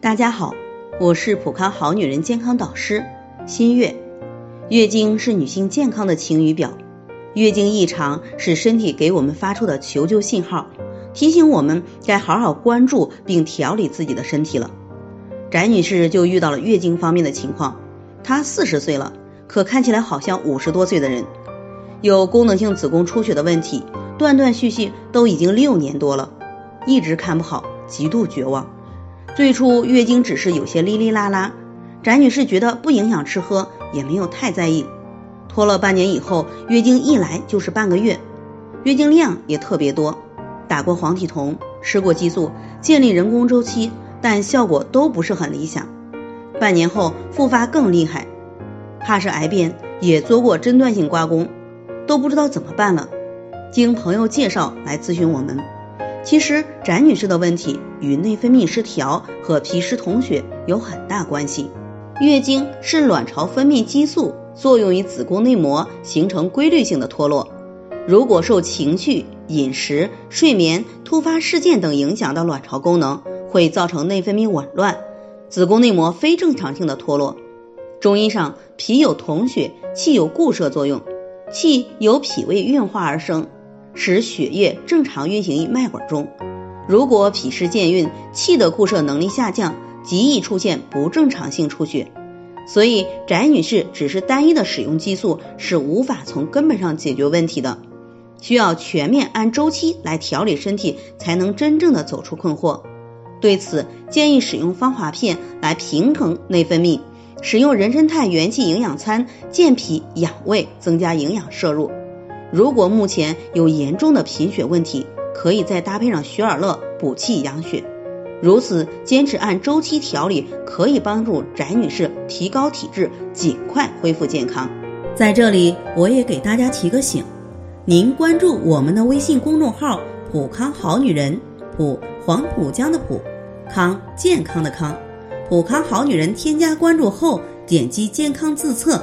大家好，我是普康好女人健康导师新月。月经是女性健康的晴雨表，月经异常是身体给我们发出的求救信号，提醒我们该好好关注并调理自己的身体了。翟女士就遇到了月经方面的情况，她四十岁了，可看起来好像五十多岁的人，有功能性子宫出血的问题，断断续续都已经六年多了，一直看不好，极度绝望。最初月经只是有些哩哩啦啦，翟女士觉得不影响吃喝，也没有太在意。拖了半年以后，月经一来就是半个月，月经量也特别多，打过黄体酮，吃过激素，建立人工周期，但效果都不是很理想。半年后复发更厉害，怕是癌变，也做过诊断性刮宫，都不知道怎么办了。经朋友介绍来咨询我们。其实，翟女士的问题与内分泌失调和皮湿同血有很大关系。月经是卵巢分泌激素作用于子宫内膜，形成规律性的脱落。如果受情绪、饮食、睡眠、突发事件等影响到卵巢功能，会造成内分泌紊乱，子宫内膜非正常性的脱落。中医上，脾有统血，气有固摄作用，气由脾胃运化而生。使血液正常运行于脉管中。如果脾湿健运，气的固摄能力下降，极易出现不正常性出血。所以，翟女士只是单一的使用激素是无法从根本上解决问题的，需要全面按周期来调理身体，才能真正的走出困惑。对此，建议使用芳华片来平衡内分泌，使用人参肽元气营养餐健脾养胃，增加营养摄入。如果目前有严重的贫血问题，可以再搭配上雪尔乐补气养血。如此坚持按周期调理，可以帮助翟女士提高体质，尽快恢复健康。在这里，我也给大家提个醒：您关注我们的微信公众号“普康好女人”，普黄浦江的浦，康健康的康，普康好女人。添加关注后，点击健康自测。